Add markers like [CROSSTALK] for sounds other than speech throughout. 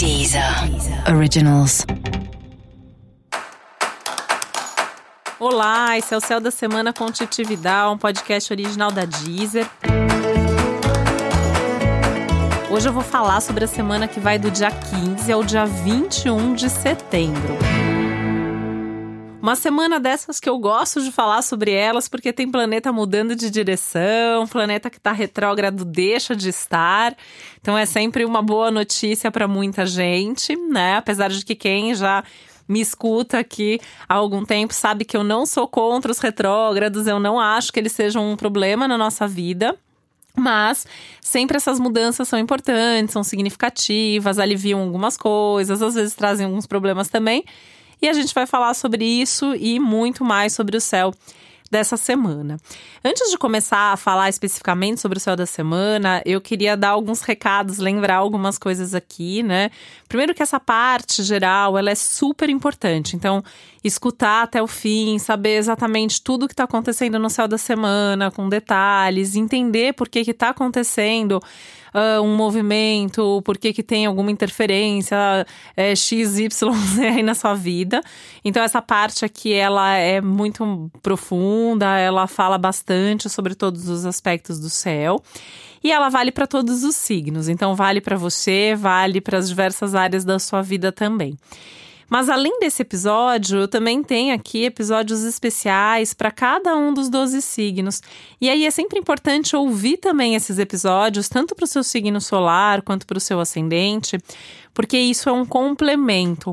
Deezer Originals. Olá, esse é o Céu da Semana com Titi Vidal, um podcast original da Deezer. Hoje eu vou falar sobre a semana que vai do dia 15 ao dia 21 de setembro. Uma semana dessas que eu gosto de falar sobre elas porque tem planeta mudando de direção, planeta que está retrógrado deixa de estar. Então é sempre uma boa notícia para muita gente, né? Apesar de que quem já me escuta aqui há algum tempo sabe que eu não sou contra os retrógrados, eu não acho que eles sejam um problema na nossa vida. Mas sempre essas mudanças são importantes, são significativas, aliviam algumas coisas, às vezes trazem alguns problemas também. E a gente vai falar sobre isso e muito mais sobre o céu dessa semana. Antes de começar a falar especificamente sobre o céu da semana, eu queria dar alguns recados, lembrar algumas coisas aqui, né? Primeiro que essa parte geral, ela é super importante. Então, escutar até o fim, saber exatamente tudo o que está acontecendo no céu da semana, com detalhes, entender por que está acontecendo uh, um movimento, por que, que tem alguma interferência é, X, Y, [LAUGHS] Z aí na sua vida. Então, essa parte aqui, ela é muito profunda, ela fala bastante sobre todos os aspectos do céu. E ela vale para todos os signos, então vale para você, vale para as diversas áreas da sua vida também. Mas além desse episódio, eu também tenho aqui episódios especiais para cada um dos 12 signos. E aí é sempre importante ouvir também esses episódios, tanto para o seu signo solar quanto para o seu ascendente, porque isso é um complemento.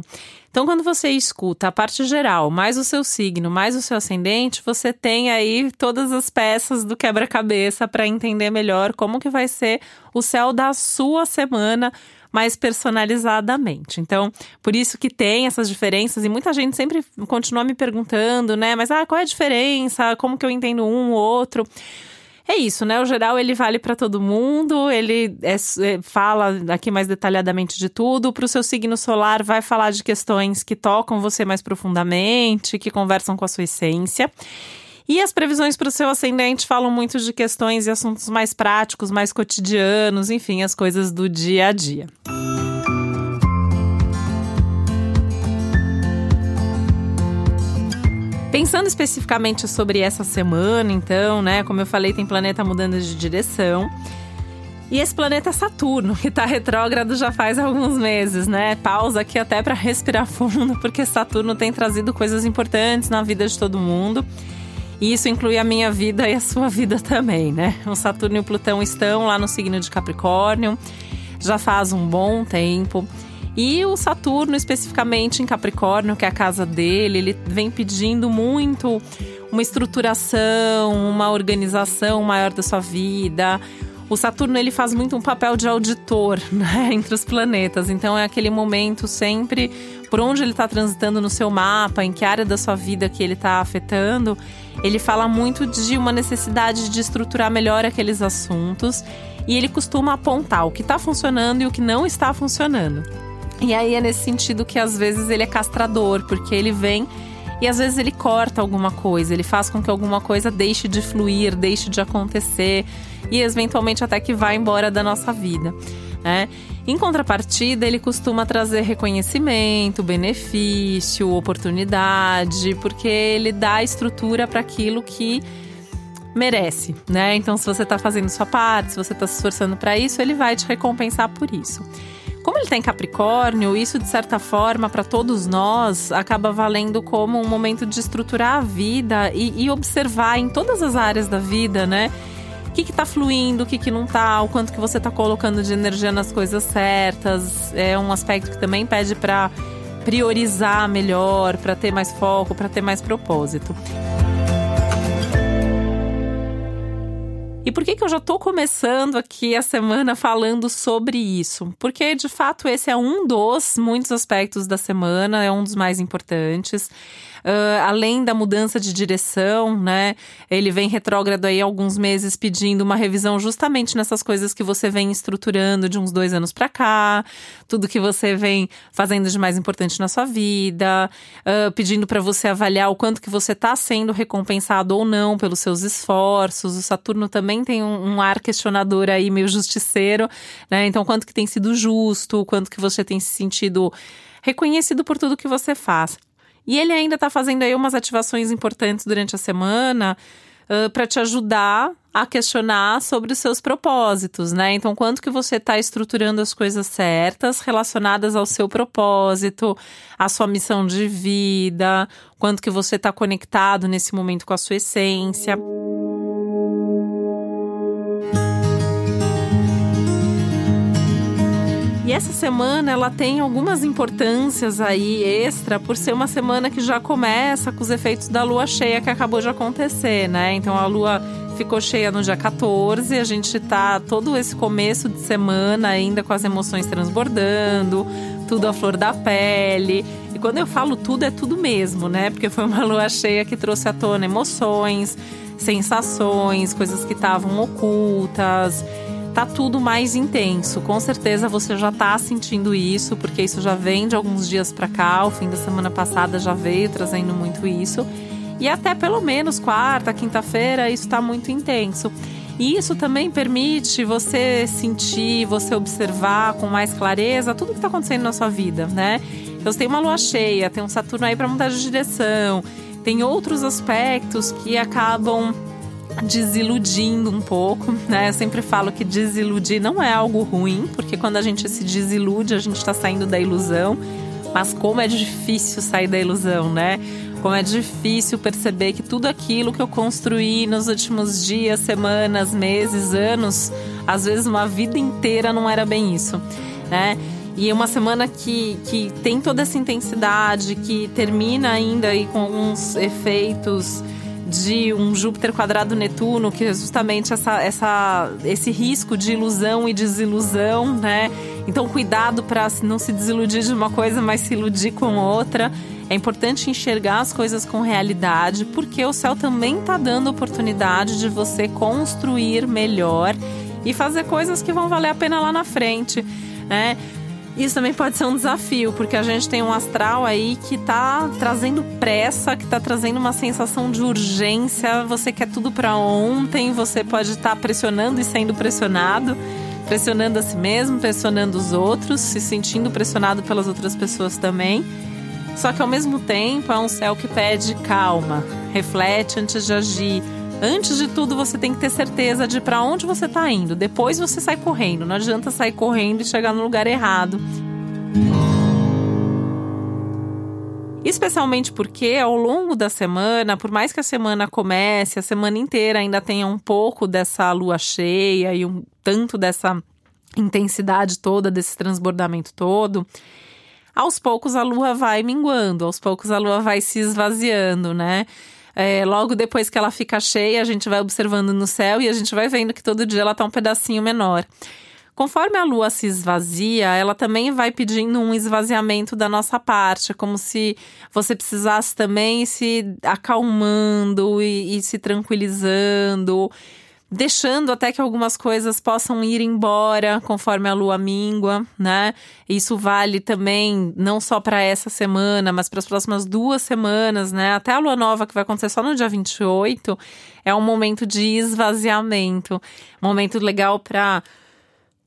Então, quando você escuta a parte geral, mais o seu signo, mais o seu ascendente, você tem aí todas as peças do quebra-cabeça para entender melhor como que vai ser o céu da sua semana mais personalizadamente. Então, por isso que tem essas diferenças e muita gente sempre continua me perguntando, né? Mas ah, qual é a diferença? Como que eu entendo um ou outro? É isso, né? O geral ele vale para todo mundo, ele é, é, fala aqui mais detalhadamente de tudo. Para o seu signo solar, vai falar de questões que tocam você mais profundamente, que conversam com a sua essência. E as previsões para o seu ascendente falam muito de questões e assuntos mais práticos, mais cotidianos, enfim, as coisas do dia a dia. Pensando especificamente sobre essa semana, então, né? Como eu falei, tem planeta mudando de direção. E esse planeta é Saturno, que está retrógrado já faz alguns meses, né? Pausa aqui até para respirar [LAUGHS] fundo, porque Saturno tem trazido coisas importantes na vida de todo mundo. E isso inclui a minha vida e a sua vida [LAUGHS] também, né? O Saturno e o Plutão estão lá no signo de Capricórnio, já faz um bom tempo. E o Saturno, especificamente em Capricórnio, que é a casa dele, ele vem pedindo muito uma estruturação, uma organização maior da sua vida. O Saturno ele faz muito um papel de auditor [LAUGHS] né, entre os planetas. Então é aquele momento sempre por onde ele está transitando no seu mapa, em que área da sua vida que ele está afetando ele fala muito de uma necessidade de estruturar melhor aqueles assuntos e ele costuma apontar o que está funcionando e o que não está funcionando. E aí é nesse sentido que às vezes ele é castrador, porque ele vem e às vezes ele corta alguma coisa, ele faz com que alguma coisa deixe de fluir, deixe de acontecer e eventualmente até que vá embora da nossa vida. Né? Em contrapartida, ele costuma trazer reconhecimento, benefício, oportunidade, porque ele dá estrutura para aquilo que merece, né? Então, se você está fazendo sua parte, se você está se esforçando para isso, ele vai te recompensar por isso. Como ele tem Capricórnio, isso de certa forma para todos nós acaba valendo como um momento de estruturar a vida e, e observar em todas as áreas da vida, né? Que que tá fluindo, o que que não tá, o quanto que você tá colocando de energia nas coisas certas. É um aspecto que também pede para priorizar melhor, para ter mais foco, para ter mais propósito. E por que, que eu já estou começando aqui a semana falando sobre isso? Porque, de fato, esse é um dos muitos aspectos da semana, é um dos mais importantes. Uh, além da mudança de direção, né? Ele vem retrógrado aí alguns meses pedindo uma revisão justamente nessas coisas que você vem estruturando de uns dois anos para cá, tudo que você vem fazendo de mais importante na sua vida, uh, pedindo para você avaliar o quanto que você está sendo recompensado ou não pelos seus esforços. O Saturno também também tem um, um ar questionador aí, meio justiceiro, né? Então, quanto que tem sido justo, quanto que você tem se sentido reconhecido por tudo que você faz. E ele ainda está fazendo aí umas ativações importantes durante a semana uh, para te ajudar a questionar sobre os seus propósitos, né? Então, quanto que você está estruturando as coisas certas relacionadas ao seu propósito, à sua missão de vida, quanto que você está conectado nesse momento com a sua essência. E essa semana ela tem algumas importâncias aí extra por ser uma semana que já começa com os efeitos da lua cheia que acabou de acontecer, né? Então a lua ficou cheia no dia 14, a gente tá todo esse começo de semana ainda com as emoções transbordando, tudo à flor da pele. E quando eu falo tudo, é tudo mesmo, né? Porque foi uma lua cheia que trouxe à tona emoções, sensações, coisas que estavam ocultas tá tudo mais intenso. Com certeza você já tá sentindo isso, porque isso já vem de alguns dias para cá. O fim da semana passada já veio trazendo muito isso. E até pelo menos quarta, quinta-feira, isso está muito intenso. E isso também permite você sentir, você observar com mais clareza tudo que está acontecendo na sua vida, né? Então você tem uma lua cheia, tem um Saturno aí para mudar de direção, tem outros aspectos que acabam desiludindo um pouco, né? Eu sempre falo que desiludir não é algo ruim, porque quando a gente se desilude, a gente está saindo da ilusão. Mas como é difícil sair da ilusão, né? Como é difícil perceber que tudo aquilo que eu construí nos últimos dias, semanas, meses, anos, às vezes uma vida inteira não era bem isso, né? E é uma semana que, que tem toda essa intensidade, que termina ainda aí com alguns efeitos de um Júpiter quadrado Netuno, que é justamente essa, essa, esse risco de ilusão e desilusão, né? Então, cuidado para não se desiludir de uma coisa, mas se iludir com outra. É importante enxergar as coisas com realidade, porque o céu também está dando oportunidade de você construir melhor e fazer coisas que vão valer a pena lá na frente, né? Isso também pode ser um desafio, porque a gente tem um astral aí que tá trazendo pressa, que tá trazendo uma sensação de urgência. Você quer tudo para ontem, você pode estar tá pressionando e sendo pressionado, pressionando a si mesmo, pressionando os outros, se sentindo pressionado pelas outras pessoas também. Só que ao mesmo tempo é um céu que pede calma, reflete antes de agir Antes de tudo, você tem que ter certeza de para onde você está indo. Depois você sai correndo. Não adianta sair correndo e chegar no lugar errado. Especialmente porque ao longo da semana, por mais que a semana comece, a semana inteira ainda tenha um pouco dessa lua cheia e um tanto dessa intensidade toda, desse transbordamento todo, aos poucos a lua vai minguando, aos poucos a lua vai se esvaziando, né? É, logo depois que ela fica cheia, a gente vai observando no céu e a gente vai vendo que todo dia ela está um pedacinho menor. Conforme a lua se esvazia, ela também vai pedindo um esvaziamento da nossa parte, como se você precisasse também se acalmando e, e se tranquilizando deixando até que algumas coisas possam ir embora conforme a lua mingua, né? Isso vale também não só para essa semana, mas para as próximas duas semanas, né? Até a lua nova que vai acontecer só no dia 28, é um momento de esvaziamento, momento legal para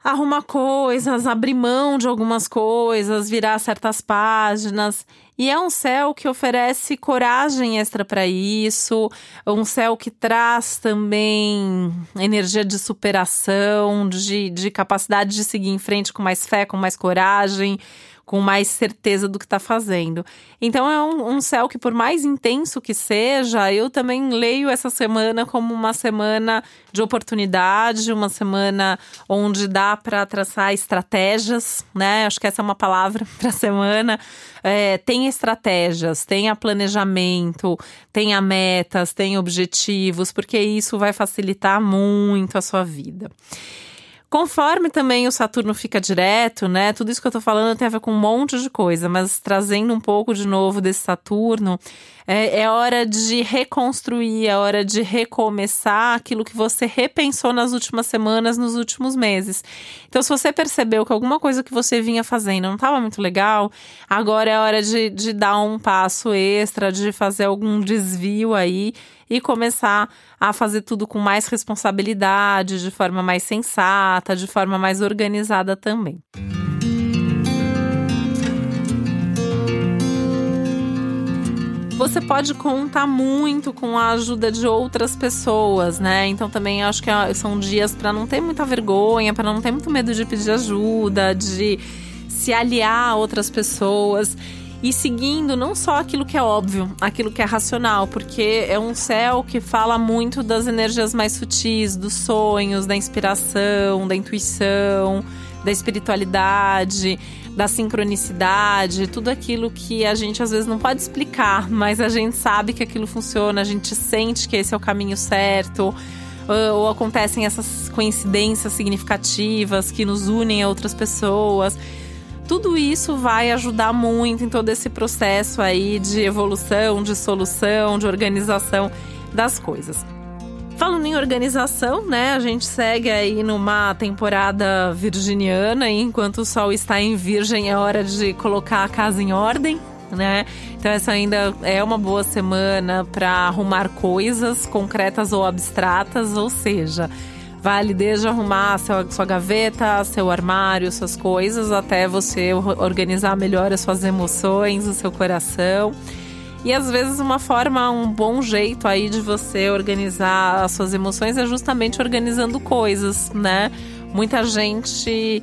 arrumar coisas, abrir mão de algumas coisas, virar certas páginas. E é um céu que oferece coragem extra para isso, um céu que traz também energia de superação, de, de capacidade de seguir em frente com mais fé, com mais coragem, com mais certeza do que está fazendo. Então é um, um, céu que, por mais intenso que seja, eu também leio essa semana como uma semana de oportunidade, uma semana onde dá para traçar estratégias, né? Acho que essa é uma palavra [LAUGHS] para a semana. É, tem estratégias, tenha planejamento, tenha metas, tenha objetivos, porque isso vai facilitar muito a sua vida. Conforme também o Saturno fica direto, né? Tudo isso que eu tô falando tem a ver com um monte de coisa, mas trazendo um pouco de novo desse Saturno, é, é hora de reconstruir, é hora de recomeçar aquilo que você repensou nas últimas semanas, nos últimos meses. Então, se você percebeu que alguma coisa que você vinha fazendo não estava muito legal, agora é hora de, de dar um passo extra, de fazer algum desvio aí e começar a fazer tudo com mais responsabilidade, de forma mais sensata, de forma mais organizada também. você pode contar muito com a ajuda de outras pessoas, né? Então também acho que é, são dias para não ter muita vergonha, para não ter muito medo de pedir ajuda, de se aliar a outras pessoas e seguindo não só aquilo que é óbvio, aquilo que é racional, porque é um céu que fala muito das energias mais sutis, dos sonhos, da inspiração, da intuição, da espiritualidade da sincronicidade, tudo aquilo que a gente às vezes não pode explicar, mas a gente sabe que aquilo funciona, a gente sente que esse é o caminho certo. Ou, acontecem essas coincidências significativas que nos unem a outras pessoas. Tudo isso vai ajudar muito em todo esse processo aí de evolução, de solução, de organização das coisas. Falando em organização, né? A gente segue aí numa temporada virginiana e enquanto o sol está em virgem é hora de colocar a casa em ordem, né? Então essa ainda é uma boa semana para arrumar coisas concretas ou abstratas, ou seja, vale desde arrumar sua, gaveta, seu armário, suas coisas, até você organizar melhor as suas emoções, o seu coração. E às vezes uma forma, um bom jeito aí de você organizar as suas emoções é justamente organizando coisas, né? Muita gente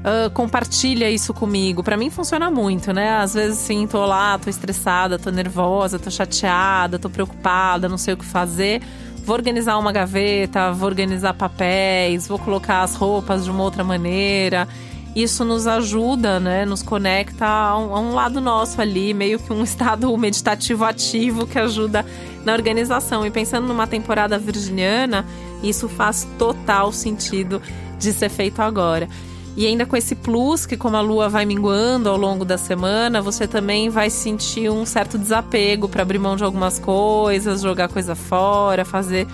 uh, compartilha isso comigo. Para mim funciona muito, né? Às vezes sim, tô lá, tô estressada, tô nervosa, tô chateada, tô preocupada, não sei o que fazer. Vou organizar uma gaveta, vou organizar papéis, vou colocar as roupas de uma outra maneira isso nos ajuda, né? Nos conecta a um, a um, lado nosso ali, meio que um [LAUGHS] estado meditativo ativo que ajuda na organização. E pensando numa temporada virginiana, isso faz total sentido de ser feito agora. E ainda com esse plus, que como a lua vai minguando ao longo da semana, você também vai sentir um certo desapego para abrir mão de algumas coisas, jogar coisa fora, fazer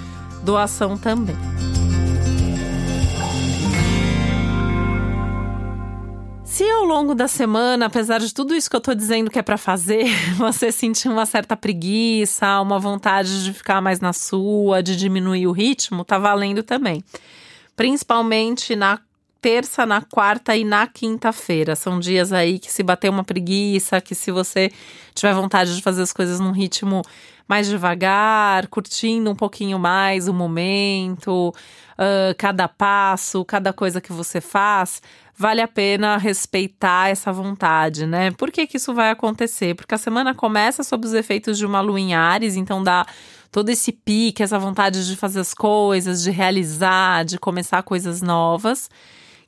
doação também. Se ao longo da semana, apesar de tudo isso que eu tô dizendo que é para fazer, [LAUGHS] você sentir uma certa preguiça, uma vontade de ficar mais na sua, de diminuir o ritmo, tá valendo também. Principalmente na terça, na quarta e na quinta-feira. São dias aí que se bater uma preguiça, que se você tiver vontade de fazer as coisas num ritmo mais devagar, curtindo um pouquinho mais o momento, uh, cada passo, cada coisa que você faz, vale a pena respeitar essa vontade, né? Por que, que isso vai acontecer? Porque a semana começa sob os efeitos de uma lua em Ares, então dá todo esse pique, essa vontade de fazer as coisas, de realizar, de começar coisas novas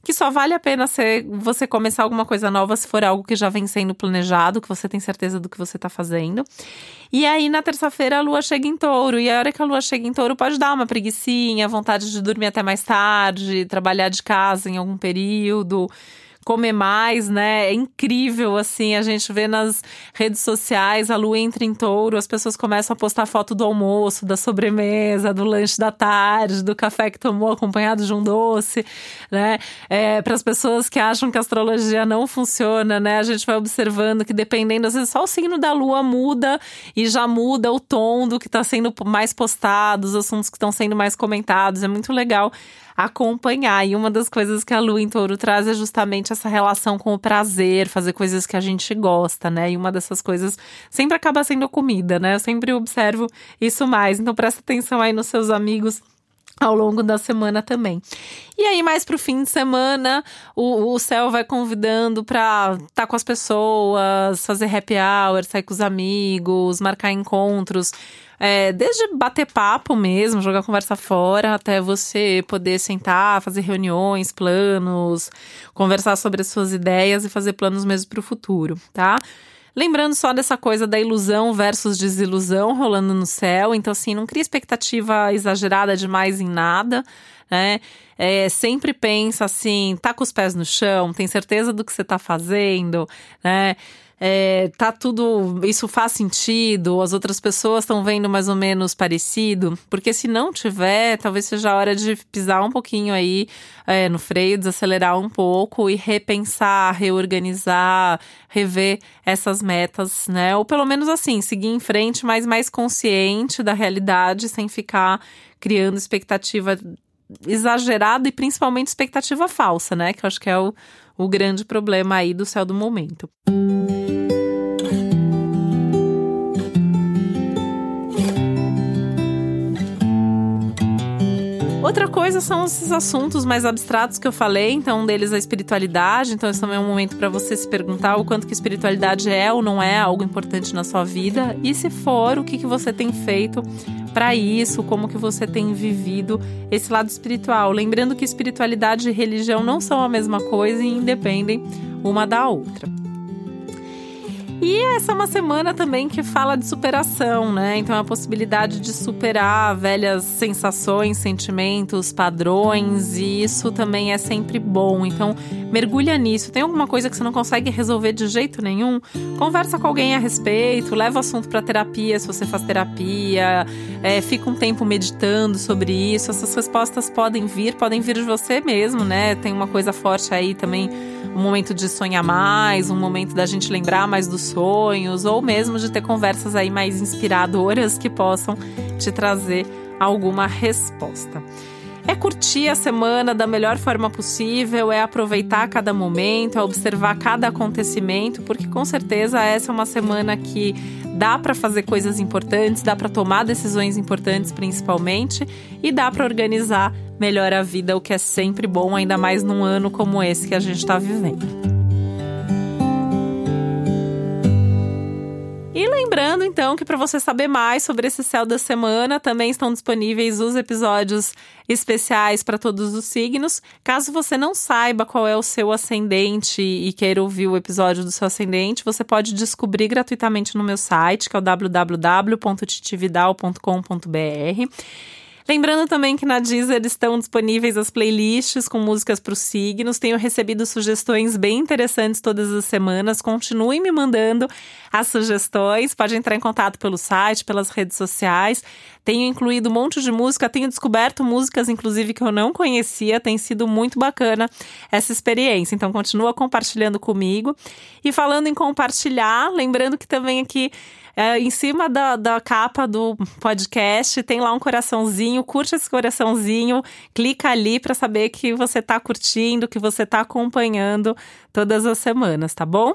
que só vale a pena ser, você começar alguma coisa nova se for algo que já vem sendo planejado, que você tem certeza do que você está fazendo. E aí, na terça-feira, a lua chega em touro. E a hora que a lua chega em touro, pode dar uma preguiçinha, vontade de dormir até mais tarde, trabalhar de casa em algum período comer mais, né? É incrível, assim, a gente vê nas redes sociais, a lua entra em touro, as pessoas começam a postar foto do almoço, da sobremesa, do lanche da tarde, do café que tomou acompanhado de um doce, né? É, Para as pessoas que acham que a astrologia não funciona, né? A gente vai observando que dependendo, às vezes só o signo da lua muda e já muda o tom do que está sendo mais postado, os assuntos que estão sendo mais comentados. É muito legal acompanhar. E uma das coisas que a lua em touro traz é justamente essa relação com o prazer, fazer coisas que a gente gosta, né? E uma dessas coisas sempre acaba sendo comida, né? Eu sempre observo isso mais. Então presta atenção aí nos seus amigos ao longo da semana também. E aí, mais pro fim de semana, o, o céu vai convidando pra estar tá com as pessoas, fazer happy hour, sair com os amigos, marcar encontros. É, desde bater papo mesmo, jogar conversa fora, até você poder sentar, fazer reuniões, planos, conversar sobre as suas ideias e fazer planos mesmo para o futuro, tá? Lembrando só dessa coisa da ilusão versus desilusão rolando no céu. Então, assim, não cria expectativa exagerada demais em nada, né? É, sempre pensa assim, tá com os pés no chão, tem certeza do que você tá fazendo, né? é, tá tudo. Isso faz sentido, as outras pessoas estão vendo mais ou menos parecido, porque se não tiver, talvez seja a hora de pisar um pouquinho aí é, no freio, desacelerar um pouco e repensar, reorganizar, rever essas metas, né? Ou pelo menos assim, seguir em frente, mas mais consciente da realidade, sem ficar criando expectativa exagerada e principalmente expectativa falsa, né? Que eu acho que é o, o grande problema aí do céu do momento. Outra coisa são esses assuntos mais abstratos que eu falei, então um deles é a espiritualidade, então esse também é um momento para você se perguntar o quanto que espiritualidade é ou não é algo importante na sua vida e se for, o que, que você tem feito para isso, como que você tem vivido esse lado espiritual. Lembrando que espiritualidade e religião não são a mesma coisa e independem uma da outra. E essa é uma semana também que fala de superação, né? Então a possibilidade de superar velhas sensações, sentimentos, padrões, e isso também é sempre bom. Então mergulha nisso. Tem alguma coisa que você não consegue resolver de jeito nenhum? Conversa com alguém a respeito, leva o assunto para terapia se você faz terapia, é, fica um tempo meditando sobre isso. Essas respostas podem vir, podem vir de você mesmo, né? Tem uma coisa forte aí também um momento de sonhar mais, um momento da gente lembrar mais dos sonhos, ou mesmo de ter conversas aí mais inspiradoras que possam te trazer alguma resposta. É curtir a semana da melhor forma possível, é aproveitar cada momento, é observar cada acontecimento, porque com certeza essa é uma semana que dá para fazer coisas importantes, dá para tomar decisões importantes principalmente e dá para organizar melhor a vida, o que é sempre bom, ainda mais num ano como esse que a gente está vivendo. E lembrando então que para você saber mais sobre esse céu da semana, também estão disponíveis os episódios especiais para todos os signos. Caso você não saiba qual é o seu ascendente e queira ouvir o episódio do seu ascendente, você pode descobrir gratuitamente no meu site, que é o www.titividal.com.br. Lembrando também que na Deezer estão disponíveis as playlists com músicas para os signos. Tenho recebido sugestões bem interessantes todas as semanas. Continuem me mandando as sugestões. Pode entrar em contato pelo site, pelas redes sociais. Tenho incluído um monte de música, tenho descoberto músicas, inclusive, que eu não conhecia. Tem sido muito bacana essa experiência. Então, continua compartilhando comigo. E falando em compartilhar, lembrando que também aqui é, em cima da, da capa do podcast tem lá um coraçãozinho. Curte esse coraçãozinho, clica ali para saber que você está curtindo, que você está acompanhando todas as semanas, tá bom?